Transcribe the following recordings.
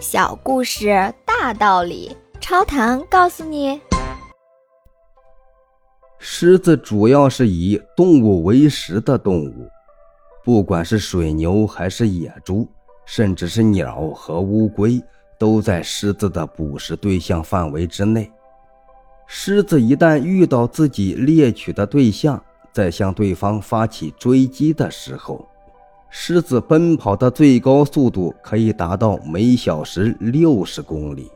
小故事大道理，超糖告诉你：狮子主要是以动物为食的动物，不管是水牛还是野猪，甚至是鸟和乌龟，都在狮子的捕食对象范围之内。狮子一旦遇到自己猎取的对象，在向对方发起追击的时候，狮子奔跑的最高速度可以达到每小时六十公里。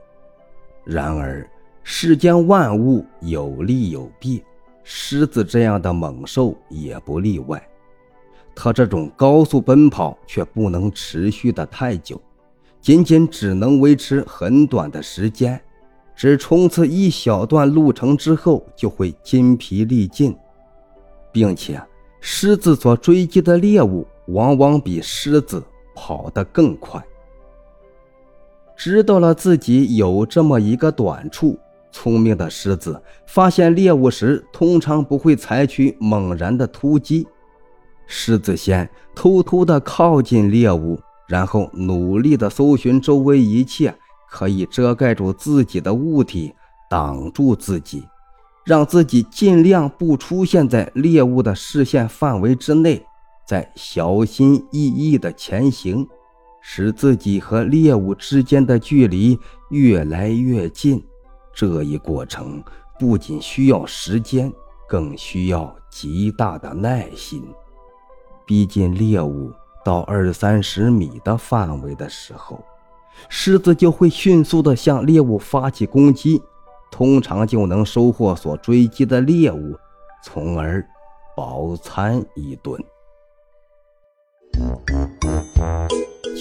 然而，世间万物有利有弊，狮子这样的猛兽也不例外。它这种高速奔跑却不能持续的太久，仅仅只能维持很短的时间。只冲刺一小段路程之后，就会筋疲力尽，并且狮子所追击的猎物往往比狮子跑得更快。知道了自己有这么一个短处，聪明的狮子发现猎物时，通常不会采取猛然的突击。狮子先偷偷地靠近猎物，然后努力地搜寻周围一切。可以遮盖住自己的物体，挡住自己，让自己尽量不出现在猎物的视线范围之内，在小心翼翼地前行，使自己和猎物之间的距离越来越近。这一过程不仅需要时间，更需要极大的耐心。逼近猎物到二三十米的范围的时候。狮子就会迅速地向猎物发起攻击，通常就能收获所追击的猎物，从而饱餐一顿。